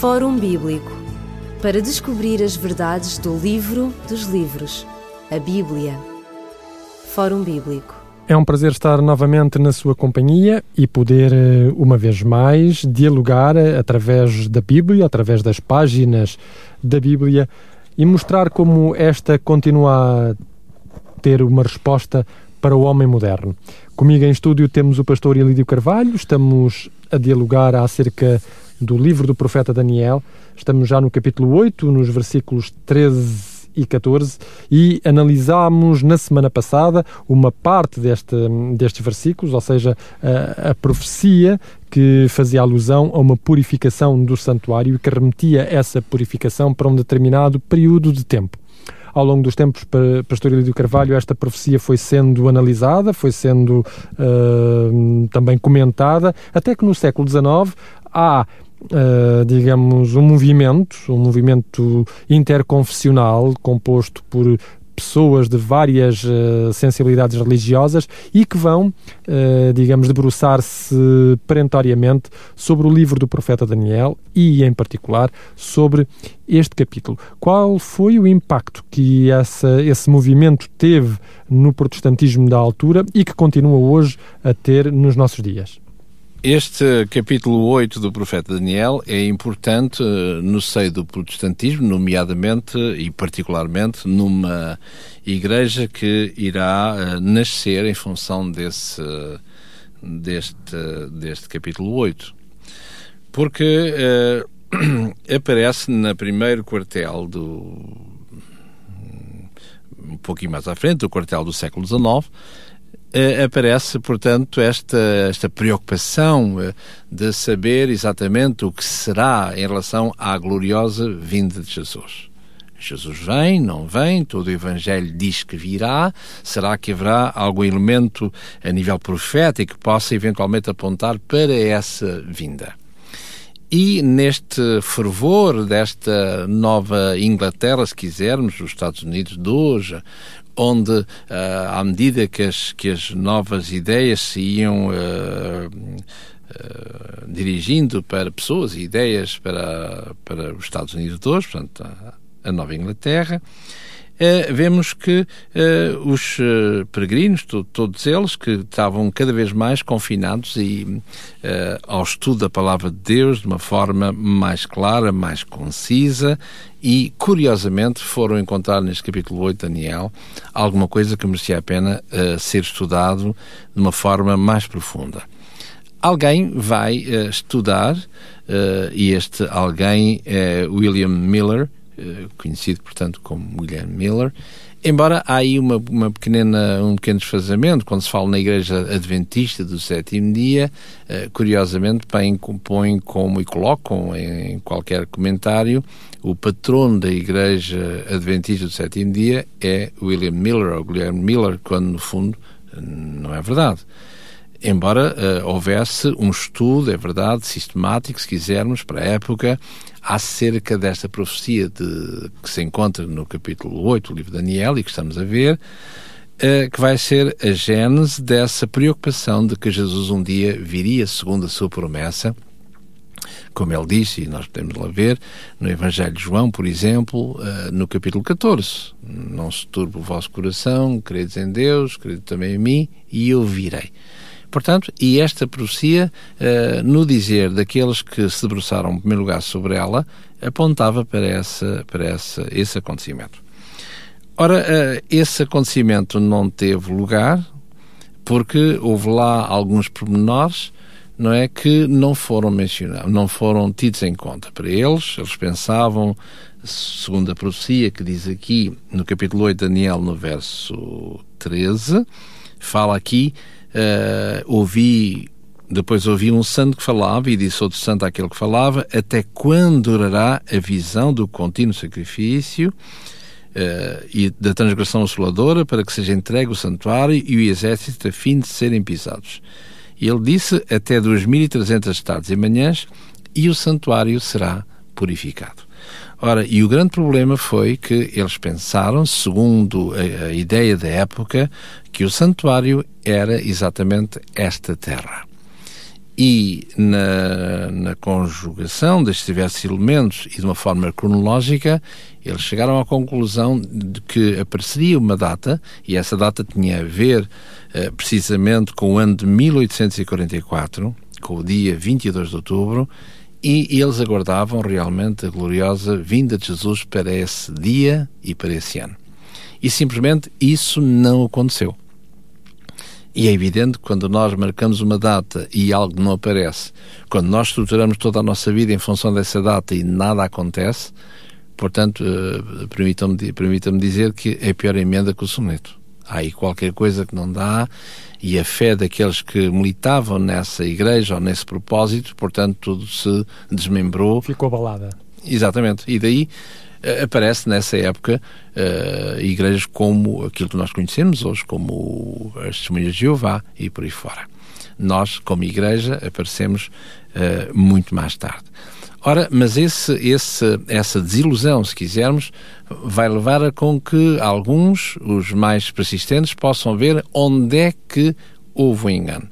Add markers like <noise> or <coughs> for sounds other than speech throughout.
Fórum Bíblico para descobrir as verdades do livro dos livros, a Bíblia. Fórum Bíblico. É um prazer estar novamente na sua companhia e poder, eh, uma vez mais, dialogar eh, através da Bíblia, através das páginas da Bíblia e mostrar como esta continua a ter uma resposta para o homem moderno. Comigo em estúdio temos o pastor Elídio Carvalho, estamos a dialogar acerca do livro do profeta Daniel. Estamos já no capítulo 8, nos versículos 13 e 14 e analisámos na semana passada uma parte deste, destes versículos, ou seja, a, a, profecia que fazia alusão a uma purificação do santuário e que remetia essa purificação para um determinado período de tempo ao longo dos tempos, Pastor Elídio Carvalho, esta profecia foi sendo analisada, foi sendo uh, também comentada, até que no século XIX há Uh, digamos, um movimento, um movimento interconfessional composto por pessoas de várias uh, sensibilidades religiosas e que vão, uh, digamos, debruçar-se perentoriamente sobre o livro do profeta Daniel e, em particular, sobre este capítulo. Qual foi o impacto que essa, esse movimento teve no protestantismo da altura e que continua hoje a ter nos nossos dias? Este capítulo 8 do profeta Daniel é importante eh, no seio do protestantismo, nomeadamente e particularmente numa igreja que irá eh, nascer em função desse, deste, deste capítulo 8. Porque uh, <clears throat> aparece na primeiro quartel do. um pouquinho mais à frente, do quartel do século XIX, aparece, portanto, esta, esta preocupação uh, de saber exatamente o que será em relação à gloriosa vinda de Jesus. Jesus vem, não vem, todo o Evangelho diz que virá. Será que haverá algum elemento a nível profético que possa eventualmente apontar para essa vinda? E neste fervor desta nova Inglaterra, se quisermos, os Estados Unidos de hoje, onde, uh, à medida que as, que as novas ideias se iam uh, uh, dirigindo para pessoas e ideias para, para os Estados Unidos de hoje, portanto, a Nova Inglaterra, Uh, vemos que uh, os uh, peregrinos, to todos eles, que estavam cada vez mais confinados e, ao estudo da palavra de Deus de uma forma mais clara, mais concisa e, curiosamente, foram encontrar neste capítulo 8 de Daniel alguma coisa que merecia a pena ser estudado de uma forma mais profunda. Alguém vai estudar, e este alguém é William Miller, eh, conhecido, portanto, como William Miller. Embora há aí uma, uma pequena, um pequeno desfazamento, quando se fala na Igreja Adventista do sétimo dia, uh, curiosamente põem, põem como e colocam em, qualquer comentário o patrono da Igreja Adventista do sétimo dia é William Miller ou Guilherme Miller, quando no fundo não é verdade embora uh, houvesse um estudo, é verdade, sistemático, se quisermos, para a época, acerca desta profecia de, que se encontra no capítulo 8 do livro de Daniel e que estamos a ver, uh, que vai ser a gênese dessa preocupação de que Jesus um dia viria segundo a sua promessa, como ele disse, e nós podemos lá ver, no Evangelho de João, por exemplo, uh, no capítulo 14: Não se turbe o vosso coração, credes em Deus, credo também em mim, e eu virei. Portanto, e esta profecia, uh, no dizer daqueles que se debruçaram em primeiro lugar sobre ela, apontava para, essa, para essa, esse acontecimento. Ora, uh, esse acontecimento não teve lugar porque houve lá alguns pormenores não é que não foram mencionados, não foram tidos em conta. Para eles, eles pensavam, segundo a profecia que diz aqui no capítulo 8 de Daniel, no verso 13, fala aqui uh, ouvi depois ouvi um santo que falava e disse outro santo àquele que falava, até quando durará a visão do contínuo sacrifício uh, e da transgressão assoladora para que seja entregue o santuário e o exército a fim de serem pisados. E ele disse até 2.300 tardes e manhãs e o santuário será purificado. Ora, e o grande problema foi que eles pensaram, segundo a, a ideia da época, que o santuário era exatamente esta terra. e na, na conjugação destes diversos elementos e de uma forma cronológica, eles chegaram à conclusão de que apareceria uma data, e essa data tinha a ver eh, precisamente com o ano de 1844, com o dia 22 de outubro, e eles aguardavam realmente a gloriosa vinda de Jesus para esse dia e para esse ano. E simplesmente isso não aconteceu. E é evidente que quando nós marcamos uma data e algo não aparece, quando nós estruturamos toda a nossa vida em função dessa data e nada acontece, portanto, uh, permitam-me permitam dizer que é pior emenda que o soneto. Há aí qualquer coisa que não dá e a fé daqueles que militavam nessa igreja ou nesse propósito, portanto, tudo se desmembrou. Ficou abalada. Exatamente. E daí eh, aparece nessa época uh, igrejas como aquilo que nós conhecemos hoje, como as Testemunhas de Jeová e por aí fora. Nós, como igreja, aparecemos uh, muito mais tarde. Ora, mas esse, esse, essa desilusão, se quisermos, vai levar a com que alguns, os mais persistentes, possam ver onde é que houve o um engano.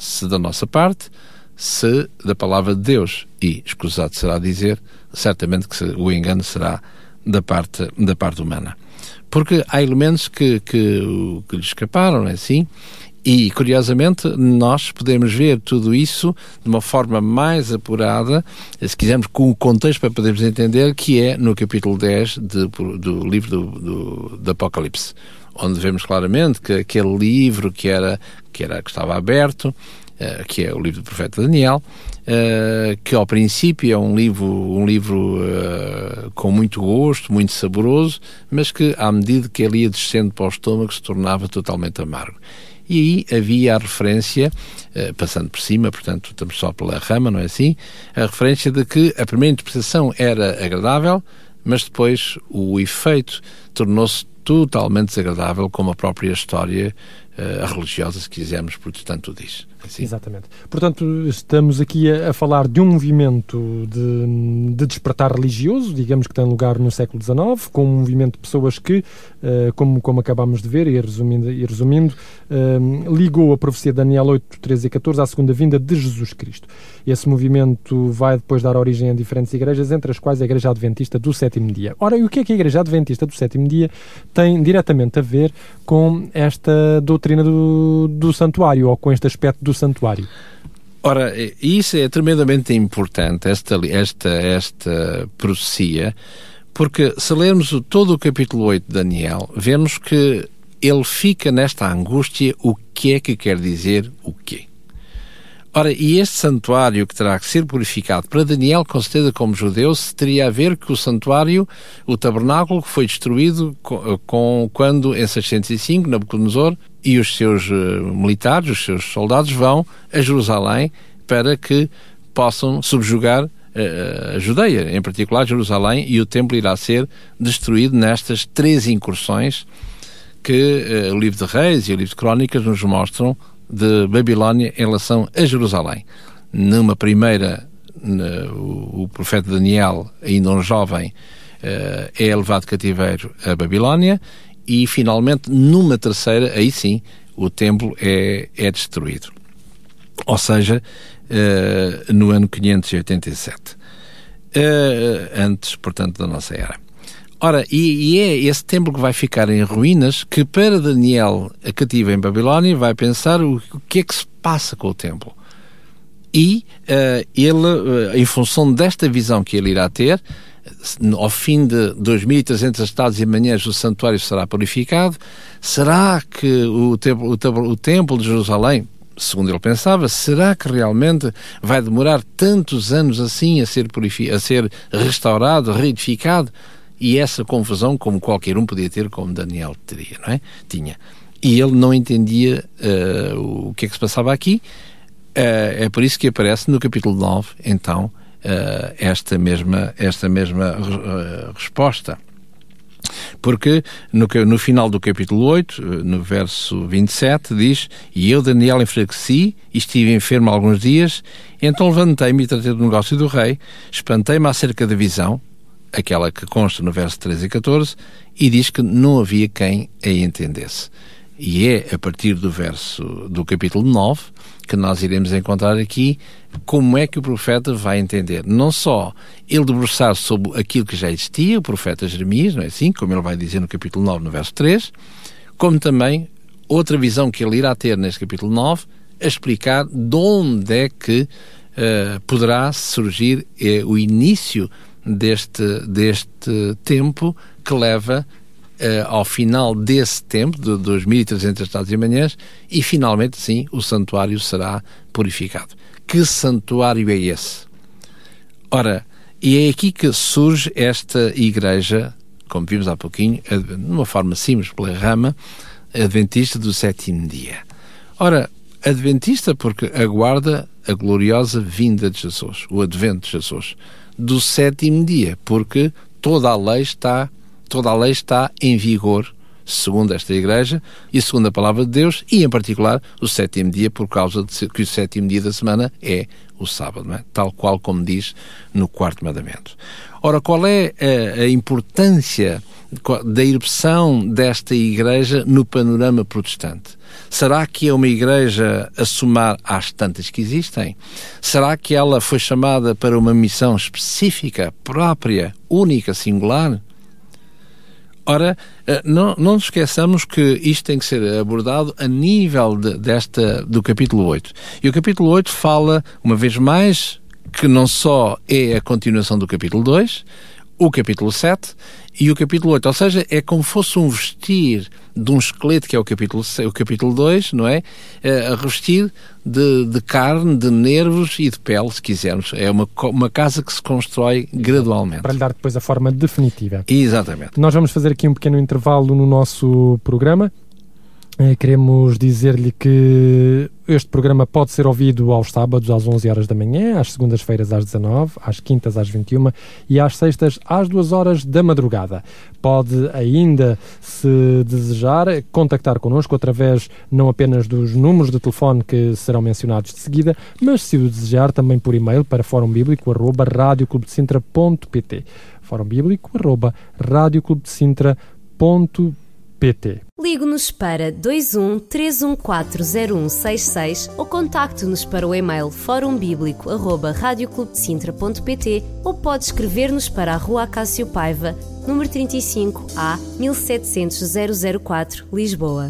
Se da nossa parte, se da palavra de Deus. E, escusado será dizer, certamente que o engano será da parte, da parte humana. Porque há elementos que, que, que lhe escaparam, não é assim? E, curiosamente, nós podemos ver tudo isso de uma forma mais apurada, se quisermos, com o contexto para podermos entender, que é no capítulo 10 de, do livro do, do, do Apocalipse, onde vemos claramente que aquele livro que era que, era, que estava aberto, uh, que é o livro do profeta Daniel, uh, que ao princípio é um livro, um livro uh, com muito gosto, muito saboroso, mas que à medida que ele ia descendo para o estômago se tornava totalmente amargo. E aí havia a referência, passando por cima, portanto estamos só pela rama, não é assim? A referência de que a primeira interpretação era agradável, mas depois o efeito tornou-se totalmente desagradável, como a própria história uh, religiosa, se quisermos, protestante o diz. Assim. Exatamente. Portanto, estamos aqui a, a falar de um movimento de, de, despertar religioso, digamos que tem lugar no século XIX, com um movimento de pessoas que, uh, como, como acabámos de ver, e resumindo, e resumindo uh, ligou a profecia de Daniel 8, 13 e 14 à segunda vinda de Jesus Cristo. Esse movimento vai depois dar origem a diferentes igrejas, entre as quais a Igreja Adventista do Sétimo Dia. Ora, e o que é que a Igreja Adventista do Sétimo Dia tem diretamente a ver com esta doutrina do, do santuário, ou com este aspecto do santuário? Ora, isso é tremendamente importante, esta, esta, esta profecia, porque se lermos todo o capítulo 8 de Daniel, vemos que ele fica nesta angústia o que é que quer dizer o quê. Ora, e este santuário que terá que ser purificado para Daniel, com certeza como judeu, teria a ver que o santuário, o tabernáculo, foi destruído com, com quando, em 605, Nabucodonosor e os seus uh, militares, os seus soldados, vão a Jerusalém para que possam subjugar uh, a Judeia, em particular Jerusalém, e o templo irá ser destruído nestas três incursões que uh, o livro de Reis e o livro de Crónicas nos mostram de Babilónia em relação a Jerusalém. Numa primeira, o, o, profeta Daniel, ainda um jovem, uh, é levado cativeiro a Babilónia e finalmente numa terceira, aí sim, o templo é, é destruído. Ou seja, uh, no ano 587. Uh, eh, antes, portanto, da nossa era. Ora, e, e, é esse templo que vai ficar em ruínas que para Daniel, a cativa em Babilónia, vai pensar o, o que é que se passa com o templo. E uh, ele, em função desta visão que ele irá ter, ao fim de 2.300 estados e manhãs o santuário será purificado, será que o templo, o, o templo de Jerusalém, segundo ele pensava, será que realmente vai demorar tantos anos assim a ser, a ser restaurado, reedificado? E essa confusão, como qualquer um podia ter, como Daniel teria, não é? Tinha. E ele não entendia uh, o que é que se passava aqui. Uh, é por isso que aparece no capítulo 9, então, uh, esta mesma, esta mesma resposta. Porque no, no, final do capítulo 8, no verso 27, diz: E eu, Daniel, enfraqueci e estive enfermo alguns dias, então levantei-me e tratei do negócio do rei, espantei-me acerca da visão, aquela que consta no verso 13 e 14, e diz que não havia quem a entendesse. E é a partir do verso do capítulo 9 que nós iremos encontrar aqui como é que o profeta vai entender. Não só ele debruçar sobre aquilo que já existia, o profeta Jeremias, não é assim? Como ele vai dizer no capítulo 9, no verso 3, como também outra visão que ele irá ter neste capítulo 9, a explicar de onde é que uh, poderá surgir uh, o início deste, deste tempo que leva uh, ao final desse tempo, de 2.300 estados e manhãs, e finalmente, sim, o santuário será purificado. Que santuário é esse? Ora, e é aqui que surge esta igreja, como vimos há pouquinho, de uma forma simples, pela rama, adventista do sétimo dia. Ora, adventista porque aguarda a gloriosa vinda de Jesus, o advento de Jesus, do sétimo dia, porque toda a lei está toda a lei está em vigor, segundo esta Igreja e segundo a palavra de Deus, e em particular o sétimo dia, por causa de que o sétimo dia da semana é o sábado, é? tal qual como diz no quarto mandamento. Ora, qual é a, a importância da erupção desta Igreja no panorama protestante? Será que é uma igreja a somar às tantas que existem? Será que ela foi chamada para uma missão específica, própria, única, singular? Ora, eh, não, não nos esqueçamos que isto tem que ser abordado a nível de, desta, do capítulo 8. E o capítulo 8 fala, uma vez mais, que não só é a continuação do capítulo 2, o capítulo 7 e o capítulo 8. Ou seja, é como fosse um vestir de um esqueleto, que é o capítulo, o capítulo 2, não é? é a revestir de, de, carne, de nervos e de pele, se quisermos. É uma, uma casa que se constrói gradualmente. Para lhe dar depois a forma definitiva. Exatamente. Nós vamos fazer aqui um pequeno intervalo no nosso programa. Eh, queremos dizer-lhe que este programa pode ser ouvido aos sábados às 11 horas da manhã, às segundas-feiras às 19, às quintas às 21 e às sextas às 2 horas da madrugada. Pode ainda, se desejar, contactar connosco através não apenas dos números de telefone que serão mencionados de seguida, mas se o desejar também por e-mail para fórumbíblico.radioclubdecintra.pt fórumbíblico.radioclubdecintra.pt PT. Ligue-nos para 21 3140166 ou contacte-nos para o e-mail forumbíblico.radioclubdecintra.pt ou pode escrever-nos para a Rua Cássio Paiva, número 35 A 1700 004, Lisboa.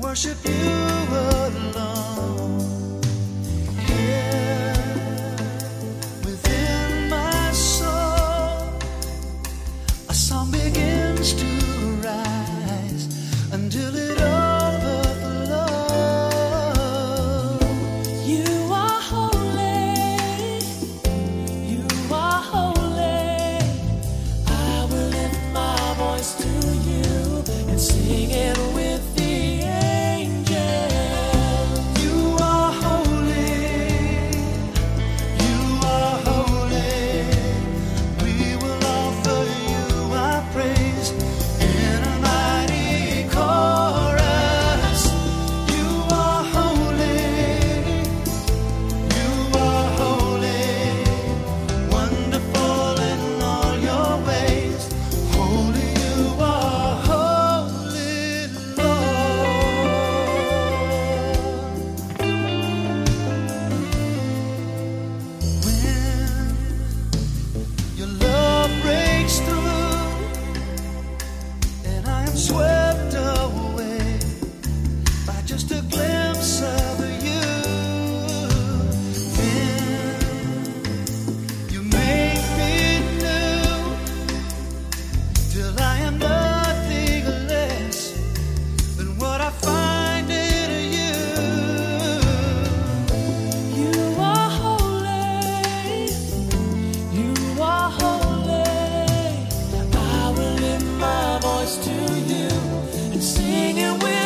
worship you alone. there. singing with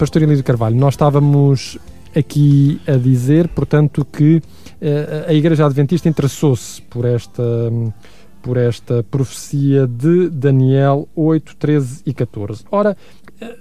Pastor Elísio Carvalho, nós estávamos aqui a dizer, portanto, que uh, a Igreja Adventista interessou-se por esta, por esta profecia de Daniel 8, 13 e 14. Ora,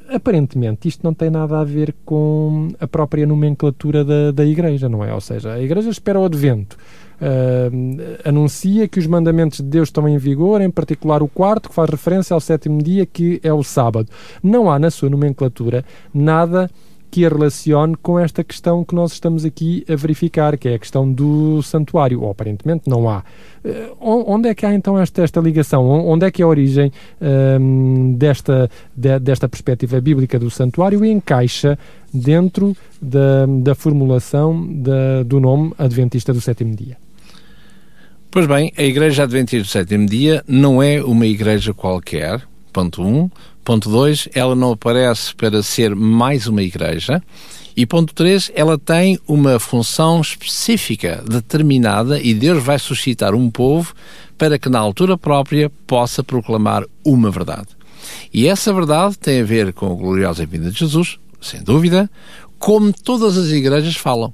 aparentemente isto não tem nada a ver com a própria nomenclatura da, da Igreja, não é? Ou seja, a Igreja espera o advento. Uh, anuncia que os mandamentos de Deus estão em vigor, em particular o quarto, que faz referência ao sétimo dia, que é o sábado. Não há na sua nomenclatura nada que a relacione com esta questão que nós estamos aqui a verificar, que é a questão do santuário. Aparentemente não há. Uh, onde é que há então esta, esta ligação? Onde é que é a origem uh, desta, de, desta perspectiva bíblica do santuário e encaixa dentro da, da formulação da, do nome Adventista do sétimo dia? Pois bem, a Igreja Adventista do sétimo dia não é uma igreja qualquer, ponto 1. Um. Ponto 2, ela não aparece para ser mais uma igreja. E ponto 3, ela tem uma função específica, determinada, e Deus vai suscitar um povo para que na altura própria possa proclamar uma verdade. E essa verdade tem a ver com a gloriosa vinda de Jesus, sem dúvida, como todas as igrejas falam.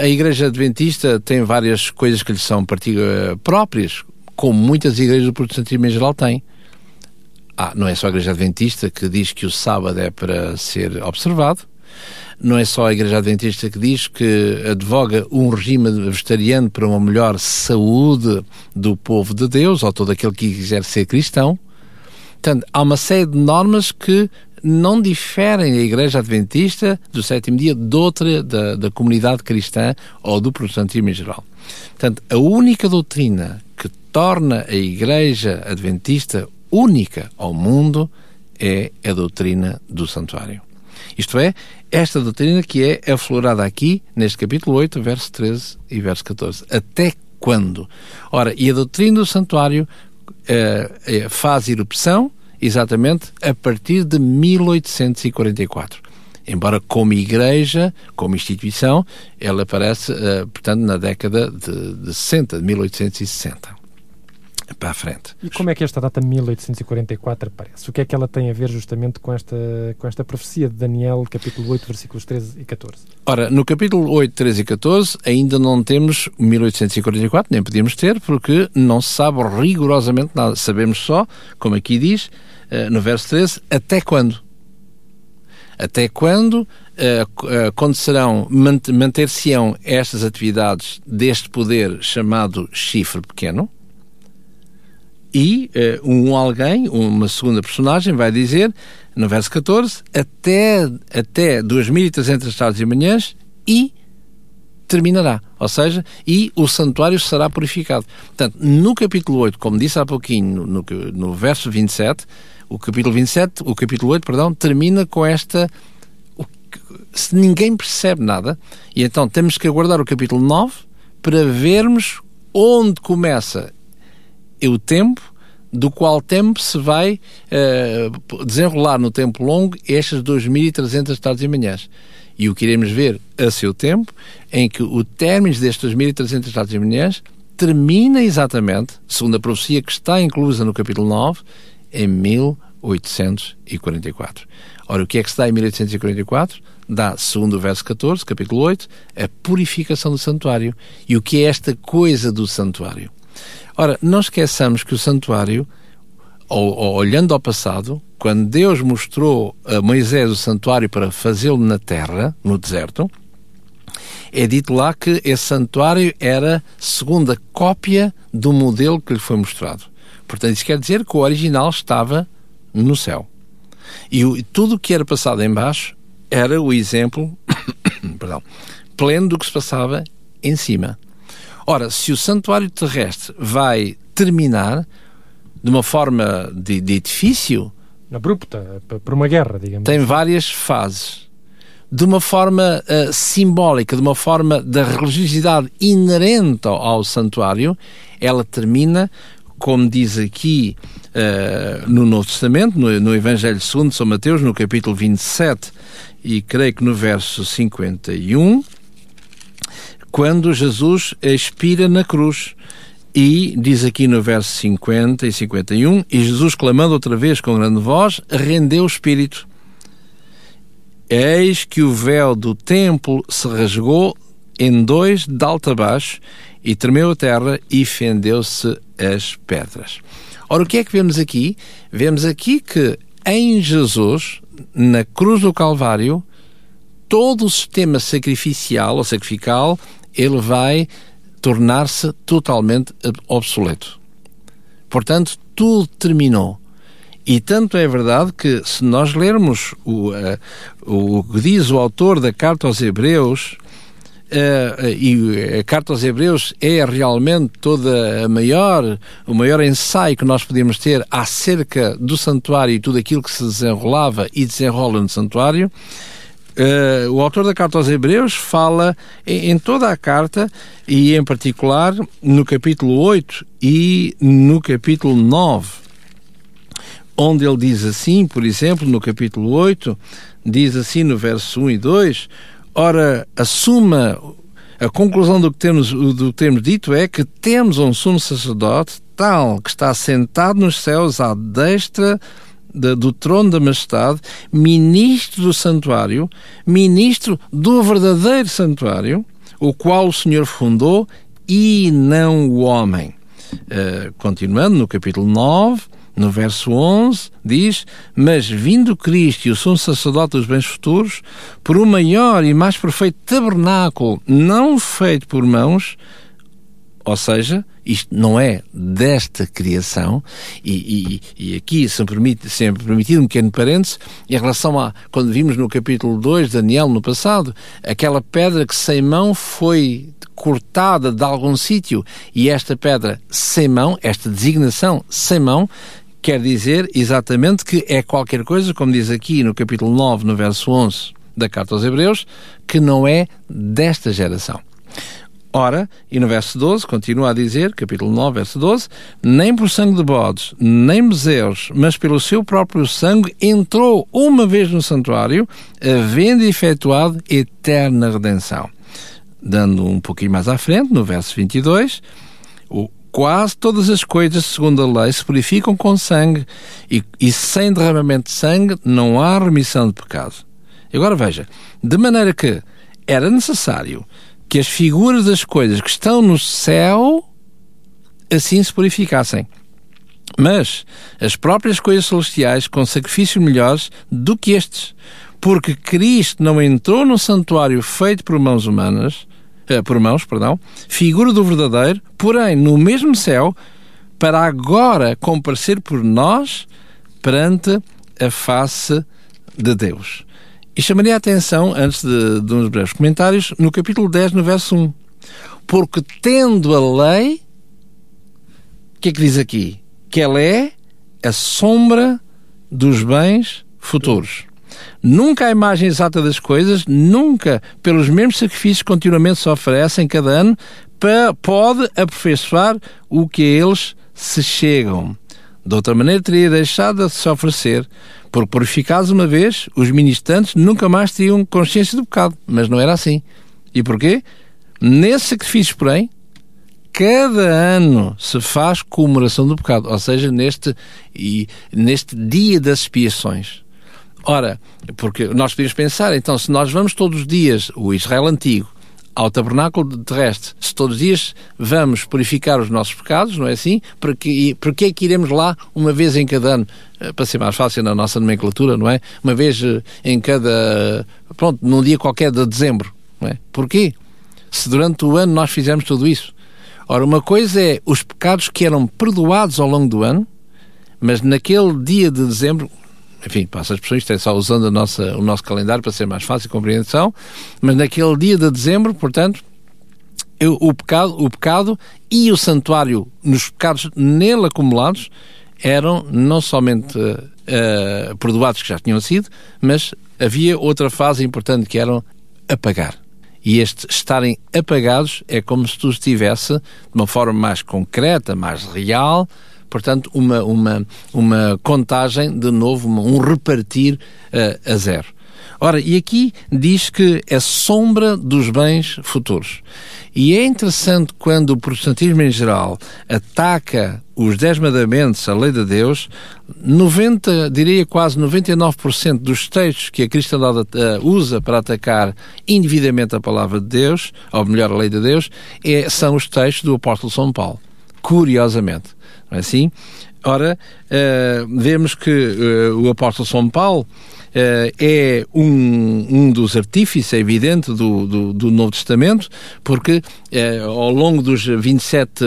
A Igreja Adventista tem várias coisas que lhe são próprias, como muitas igrejas do protestantismo em geral têm. Ah, não é só a Igreja Adventista que diz que o sábado é para ser observado, não é só a Igreja Adventista que diz que advoga um regime vegetariano para uma melhor saúde do povo de Deus, ou todo aquele que quiser ser cristão. Portanto, há uma série de normas que não diferem a Igreja Adventista do sétimo dia de outra da, da comunidade cristã ou do protestantismo em geral. Portanto, a única doutrina que torna a Igreja Adventista única ao mundo é a doutrina do santuário. Isto é, esta doutrina que é aflorada aqui, neste capítulo 8, verso 13 e verso 14. Até quando? Ora, e a doutrina do santuário uh, faz erupção exatamente a partir de 1844. Embora como igreja, como instituição, ela aparece, uh, portanto, na década de, de 60, de 1860 para a frente. E como é que esta data 1844 aparece? O que é que ela tem a ver justamente com esta, com esta profecia de Daniel, capítulo 8, versículos 13 e 14? Ora, no capítulo 8, 13 e 14 ainda não temos 1844, nem podíamos ter, porque não se sabe rigorosamente nada. Sabemos só, como aqui diz, eh, no verso 13, até quando? Até quando uh, acontecerão, manter-se-ão estas atividades deste poder chamado chifre pequeno, e uh, um alguém, uma segunda personagem, vai dizer, no verso 14, até, até 2.300 tardes e manhãs e terminará. Ou seja, e o santuário será purificado. Portanto, no capítulo 8, como disse há pouquinho, no, no verso 27, o capítulo 27, o capítulo 8, perdão, termina com esta se ninguém percebe nada, e então temos que aguardar o capítulo 9 para vermos onde começa o tempo do qual tempo se vai uh, desenrolar no tempo longo estas 2.300 tardes e manhãs. E o que iremos ver a seu tempo, em que o término destas 2.300 tardes e manhãs termina exatamente, segundo a profecia que está inclusa no capítulo 9, em 1844. Ora, o que é que se dá em 1844? Dá, segundo o verso 14, capítulo 8, a purificação do santuário. E o que é esta coisa do santuário? Ora, não esqueçamos que o santuário, ou, ou, olhando ao passado, quando Deus mostrou a Moisés o santuário para fazê-lo na terra, no deserto, é dito lá que esse santuário era segunda cópia do modelo que lhe foi mostrado. Portanto, isso quer dizer que o original estava no céu. E o, tudo o que era passado embaixo era o exemplo <coughs> perdão, pleno do que se passava em cima. Ora, se o santuário terrestre vai terminar de uma forma de, de edifício. Abrupta, por uma guerra, digamos. Tem várias fases. De uma forma uh, simbólica, de uma forma da religiosidade inerente ao, ao santuário, ela termina, como diz aqui uh, no Novo Testamento, no, no Evangelho segundo São Mateus, no capítulo 27, e creio que no verso 51 quando Jesus expira na cruz. E diz aqui no verso 50 e 51, e Jesus, clamando outra vez com grande voz, rendeu o espírito. Eis que o véu do templo se rasgou em dois de alto a baixo e tremeu a terra e fendeu-se as pedras. Ora, o que é que vemos aqui? Vemos aqui que em Jesus, na cruz do Calvário, todo o sistema sacrificial ou sacrificial, ele vai tornar-se totalmente obsoleto. Portanto, tudo terminou. E tanto é verdade que, se nós lermos o, uh, o que diz o autor da carta aos Hebreus, uh, e a carta aos Hebreus é realmente toda a maior, o maior ensaio que nós podemos ter acerca do santuário e tudo aquilo que se desenrolava e desenrola no santuário. Uh, o autor da carta aos Hebreus fala em, em, toda a carta e, em particular, no capítulo 8 e no capítulo 9, onde ele diz assim, por exemplo, no capítulo 8, diz assim no verso 1 e 2: Ora, assuma a conclusão do que temos, do que temos dito é que temos um sumo sacerdote tal que está sentado nos céus à destra de, do trono da majestade, ministro do santuário, ministro do verdadeiro santuário, o qual o Senhor fundou e não o homem. Uh, continuando no capítulo 9, no verso 11, diz: Mas vindo Cristo e o sumo sacerdote dos bens futuros, por um maior e mais perfeito tabernáculo, não feito por mãos, ou seja, isto não é desta criação, e, e, e aqui, se permite, sempre permitido um pequeno parênteses, em relação a quando vimos no capítulo 2 de Daniel no passado, aquela pedra que sem mão foi cortada de algum sítio, e esta pedra sem mão, esta designação sem mão, quer dizer exatamente que é qualquer coisa, como diz aqui no capítulo 9, no verso 11 da Carta aos Hebreus, que não é desta geração. Ora, e no verso 12, continua a dizer, capítulo 9, verso 12: Nem por sangue de bodes, nem bezerros, mas pelo seu próprio sangue entrou uma vez no santuário, havendo efetuado eterna redenção. Dando um pouquinho mais à frente, no verso 22, o, quase todas as coisas, segundo a lei, se purificam com sangue, e, e sem derramamento de sangue não há remissão de pecado. Agora veja, de maneira que era necessário que as figuras das coisas que estão no céu assim se purificassem. Mas as próprias coisas celestiais com sacrifícios melhores do que estes, porque Cristo não entrou no santuário feito por mãos humanas, eh, por mãos, perdão, figura do verdadeiro, porém no mesmo céu, para agora comparecer por nós perante a face de Deus. E chamaria a atenção, antes de, de uns breves comentários, no capítulo 10, no verso 1. Porque tendo a lei, o que é que diz aqui? Que ela é a sombra dos bens futuros. Nunca a imagem exata das coisas, nunca pelos mesmos sacrifícios continuamente se oferecem cada ano, pode aperfeiçoar o que a eles se chegam. De outra maneira, teria deixado de se oferecer, porque purificados uma vez, os ministrantes nunca mais tinham consciência do pecado. Mas não era assim. E porquê? Nesse sacrifício, porém, cada ano se faz comemoração do pecado, ou seja, neste, e, neste dia das expiações. Ora, porque nós podemos pensar, então, se nós vamos todos os dias, o Israel antigo, ao tabernáculo terrestre, se todos os dias vamos purificar os nossos pecados, não é assim? Porque é que iremos lá uma vez em cada ano? Eh, para ser mais fácil na nossa nomenclatura, não é? Uma vez eh, em cada. Pronto, num dia qualquer de dezembro, não é? Porquê? Se durante o ano nós fizermos tudo isso. Ora, uma coisa é os pecados que eram perdoados ao longo do ano, mas naquele dia de dezembro, enfim, passa as expressão, isto é só usando nossa, o nosso calendário para ser mais fácil a compreensão, mas naquele dia de dezembro, portanto, eu, o, pecado, o pecado e o santuário, nos pecados nele acumulados, eram não somente uh, perdoados que já tinham sido, mas havia outra fase importante que eram apagar. E este estarem apagados é como se tu estivesse, de uma forma mais concreta, mais real, portanto, uma, uma, uma contagem, de novo, um repartir uh, a zero. Ora, e aqui diz que é sombra dos bens futuros. E é interessante quando o protestantismo em geral ataca os Dez Mandamentos, a lei de Deus, 90, diria quase 99% dos textos que a cristandade uh, usa para atacar indevidamente a palavra de Deus, ou melhor, a lei de Deus, é, são os textos do apóstolo São Paulo. Curiosamente. É assim? Ora, uh, vemos que uh, o apóstolo São Paulo uh, é um, um dos artífices, é evidente, do, do, do Novo Testamento, porque ao longo dos 27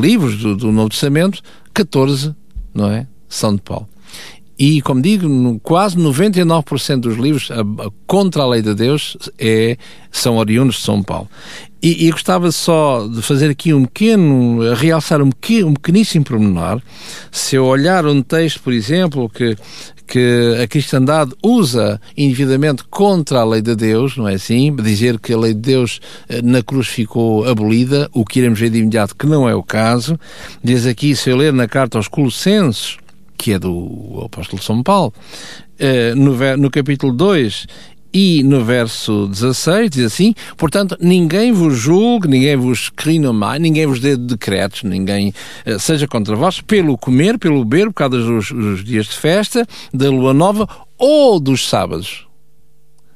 livros do, do Novo Testamento, 14, não é? São de Paulo. E, como digo, quase 99% dos livros a, a, contra a lei de Deus é, são oriundos de São Paulo. E, e, gostava só de fazer aqui um pequeno, realçar um, pequeno, um pequeníssimo pormenor. Se eu olhar um texto, por exemplo, que, que a cristandade usa indevidamente contra a lei de Deus, não é assim? Dizer que a lei de Deus eh, na cruz ficou abolida, o que iremos ver de imediato que não é o caso. Diz aqui, se eu ler na carta aos Colossenses, que é do apóstolo São Paulo, eh, no, no capítulo 2 e no verso 16 diz assim: Portanto, ninguém vos julgue, ninguém vos crine mais, ninguém vos dê decretos, ninguém uh, seja contra vós, pelo comer, pelo beber, por causa dos, dos dias de festa, da lua nova ou dos sábados.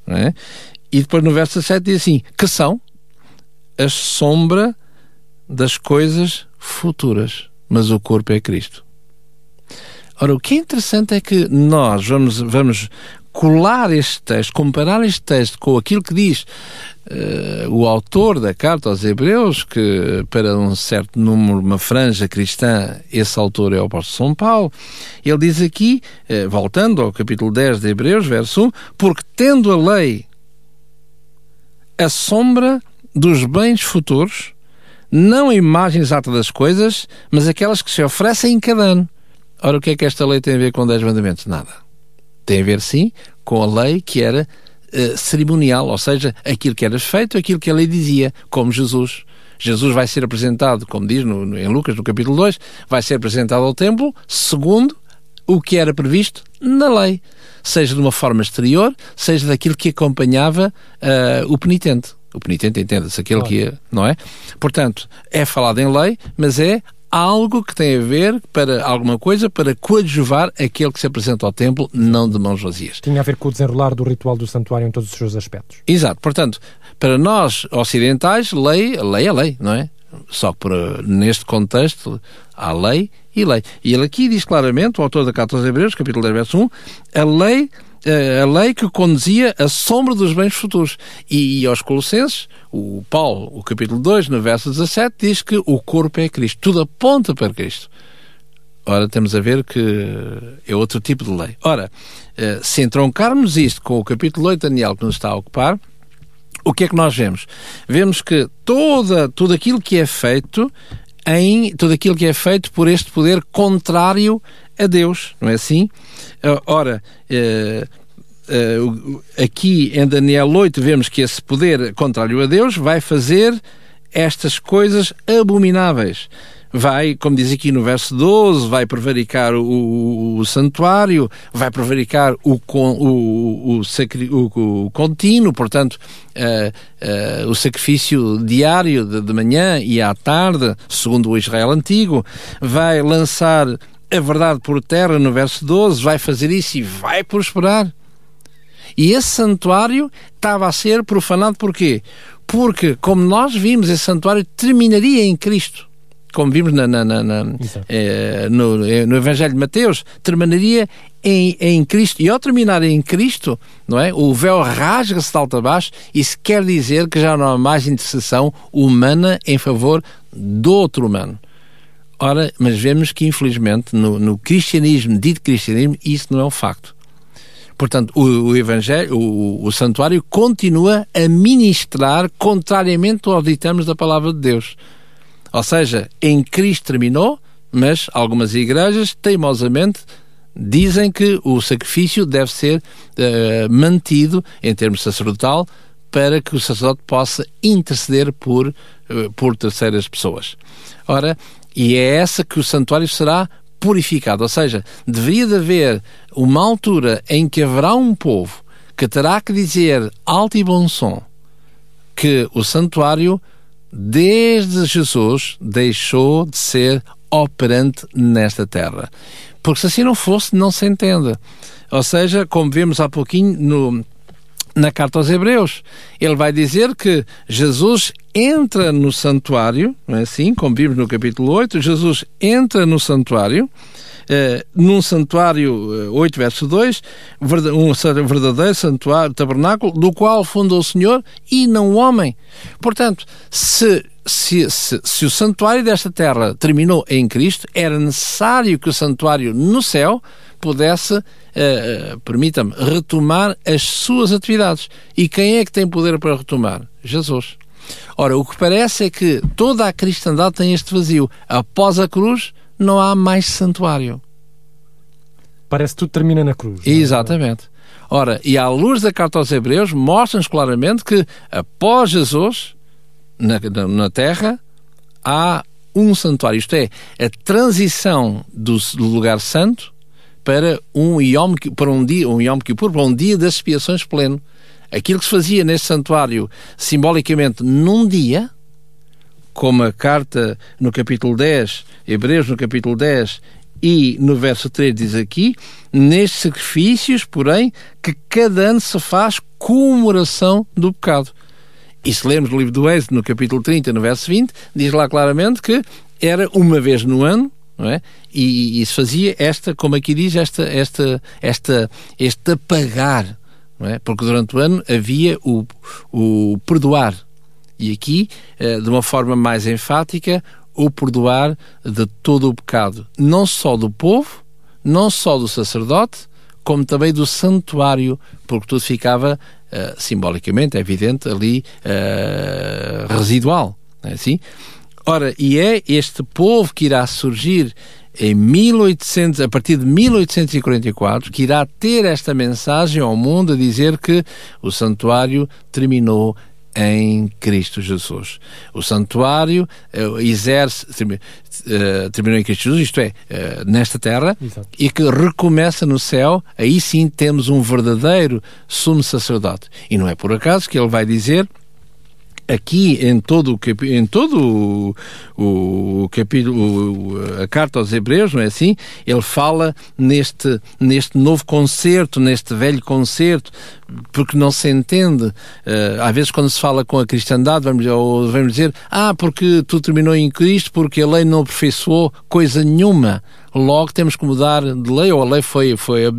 É? E depois no verso 17 diz assim: Que são a sombra das coisas futuras, mas o corpo é Cristo. Ora, o que é interessante é que nós vamos, vamos colar este texto, comparar este texto com aquilo que diz uh, o autor da carta aos Hebreus, que para um certo número, uma franja cristã, esse autor é o apóstolo São Paulo, ele diz aqui, uh, voltando ao capítulo 10 de Hebreus, verso 1, porque tendo a lei a sombra dos bens futuros, não a imagem exata das coisas, mas aquelas que se oferecem em cada ano. Ora, o que é que esta lei tem a ver com 10 mandamentos? Nada. Tem a ver, sim, com a lei que era uh, cerimonial, ou seja, aquilo que era feito, aquilo que a lei dizia, como Jesus. Jesus vai ser apresentado, como diz no, no, em Lucas, no capítulo 2, vai ser apresentado ao templo segundo o que era previsto na lei, seja de uma forma exterior, seja daquilo que acompanhava uh, o penitente. O penitente entenda-se aquele claro. que é, não é? Portanto, é falado em lei, mas é algo que tem a ver para alguma coisa para coadjuvar aquele que se apresenta ao templo, não de mãos vazias. Tinha a ver com o desenrolar do ritual do santuário em todos os seus aspectos. Exato. Portanto, para nós ocidentais, lei, lei é lei, não é? Só que para, neste contexto há lei e lei. E ele aqui diz claramente, o autor da Carta aos Hebreus, capítulo 10, verso 1, a lei a lei que conduzia a sombra dos bens futuros. E, e aos Colossenses, o Paulo, o capítulo 2, no verso 17, diz que o corpo é Cristo. Tudo aponta para Cristo. Ora, temos a ver que é outro tipo de lei. Ora, eh, se entroncarmos isto com o capítulo 8 de Daniel que nos está a ocupar, o que é que nós vemos? Vemos que toda, tudo aquilo que é feito em tudo aquilo que é feito por este poder contrário a Deus, não é assim? Ora, eh, uh, aqui em Daniel 8 vemos que esse poder contrário a Deus vai fazer estas coisas abomináveis. Vai, como diz aqui no verso 12, vai prevaricar o, o, o santuário, vai prevaricar o, o, o, o contínuo, portanto, uh, uh, o sacrifício diário de, de manhã e à tarde, segundo o Israel antigo, vai lançar a verdade por terra no verso 12, vai fazer isso e vai prosperar. E esse santuário estava a ser profanado porquê? Porque, como nós vimos, esse santuário terminaria em Cristo. Como vimos na, na, na, na eh, no, eh, no, Evangelho de Mateus, terminaria em, em Cristo. E ao terminar em Cristo, não é? O véu rasga-se de alto a baixo. Isso quer dizer que já não há mais intercessão humana em favor do outro humano. Ora, mas vemos que infelizmente no, no cristianismo, dito cristianismo, isso não é um facto. Portanto, o, o Evangelho, o, o, santuário continua a ministrar contrariamente aos ditames da palavra de Deus. Ou seja, em Cristo terminou, mas algumas igrejas teimosamente dizem que o sacrifício deve ser uh, mantido em termos sacerdotal para que o sacerdote possa interceder por, uh, por terceiras pessoas. Ora, e é essa que o santuário será purificado. Ou seja, deveria de haver uma altura em que haverá um povo que terá que dizer alto e bom som que o santuário, desde Jesus, deixou de ser operante nesta terra. Porque se assim não fosse, não se entende. Ou seja, como vimos há pouquinho no, na carta aos Hebreus, ele vai dizer que Jesus entra no santuário, não é assim? Como vimos no capítulo 8, Jesus entra no santuário num santuário, uh, eh, 8 verso 2, um verdadeiro santuário, tabernáculo, do qual fundou o Senhor e não o homem. Portanto, se se, se, se, o santuário desta terra terminou em Cristo, era necessário que o santuário no céu pudesse, uh, uh, permita-me, retomar as suas atividades. E quem é que tem poder para retomar? Jesus. Ora, o que parece é que toda a cristandade tem este vazio. Após a cruz, não há mais santuário. Parece que tudo termina na cruz. É? Exatamente. Ora, e à luz da carta aos Hebreus, mostra-nos claramente que após Jesus, na, na Terra, há um santuário. Isto é, a transição do, lugar santo para um Yom, para um dia, um Yom Kippur, para um dia das expiações pleno. Aquilo que se fazia neste santuário simbolicamente num dia, como a carta no capítulo 10, Hebreus no capítulo 10 e no verso 3 diz aqui, nestes sacrifícios, porém, que cada ano se faz comemoração do pecado. E se lermos no livro do Êxodo, no capítulo 30, no verso 20, diz lá claramente que era uma vez no ano, não é? E, e se fazia esta, como aqui diz, esta, esta, esta, este apagar, não é? Porque durante o ano havia o, o perdoar, e aqui, eh, de uma forma mais enfática, o perdoar de todo o pecado, não só do povo, não só do sacerdote, como também do santuário, porque tudo ficava uh, simbolicamente, é evidente, ali uh, residual. é assim? Ora, e é este povo que irá surgir em 1800, a partir de 1844, que irá ter esta mensagem ao mundo a dizer que o santuário terminou em Cristo Jesus. O santuário uh, exerce, uh, terminou em Cristo Jesus, isto é, uh, nesta terra, Exato. e que recomeça no céu, aí sim temos um verdadeiro sumo sacerdote. E não é por acaso que ele vai dizer aqui em todo o em todo o, o capítulo a carta aos Hebreus não é assim? Ele fala neste neste novo concerto neste velho concerto porque não se entende. Uh, às vezes quando se fala com a cristandade vamos ou vamos dizer ah porque tudo terminou em Cristo porque a lei não aperfeiçoou coisa nenhuma logo temos que mudar de lei, ou a lei foi, foi, uh,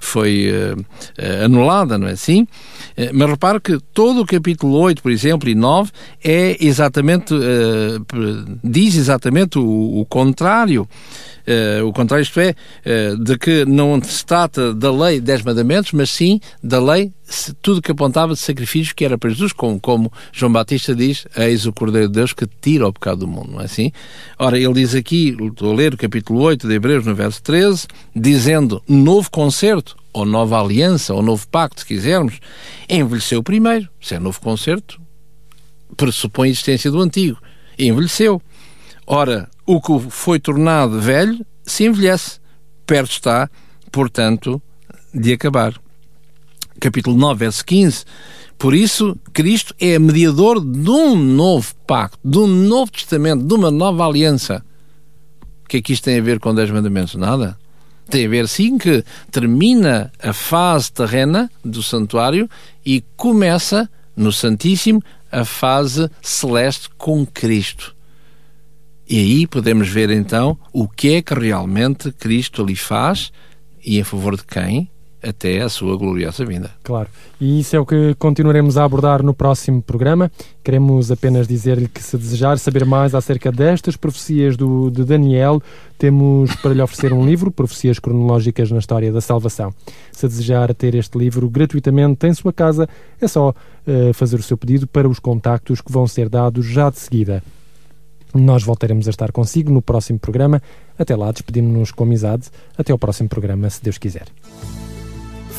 foi uh, anulada, não é assim? Uh, mas repare que todo o capítulo 8, por exemplo, e 9, é exatamente, diz exatamente o, o contrário. O contrário, isto é, de que não se trata da lei dez mandamentos, mas sim da lei tudo que apontava de sacrifício que era para Jesus, como, como João Batista diz, eis o Cordeiro de Deus que tira o pecado do mundo, não é assim? Ora, ele diz aqui, estou a ler o capítulo 8 de Hebreus, no verso 13, dizendo, novo concerto, ou nova aliança, ou novo pacto, se quisermos, envelheceu primeiro, se é novo concerto, pressupõe a existência do antigo, envelheceu. Ora, o que foi tornado velho se envelhece. Perto está, portanto, de acabar. Capítulo 9, verso 15. Por isso, Cristo é mediador de um novo pacto, de um novo testamento, de uma nova aliança. O que é que isto tem a ver com 10 mandamentos? Nada. Tem a ver, sim, que termina a fase terrena do santuário e começa, no Santíssimo, a fase celeste com Cristo. E aí podemos ver então o que é que realmente Cristo ali faz e em favor de quem até a sua gloriosa vinda. Claro, e isso é o que continuaremos a abordar no próximo programa. Queremos apenas dizer-lhe que, se desejar saber mais acerca destas profecias do, de Daniel, temos para lhe oferecer um livro, Profecias Cronológicas na História da Salvação. Se desejar ter este livro gratuitamente em sua casa, é só uh, fazer o seu pedido para os contactos que vão ser dados já de seguida. Nós voltaremos a estar consigo no próximo programa. Até lá, despedimos-nos com amizade. Até ao próximo programa, se Deus quiser.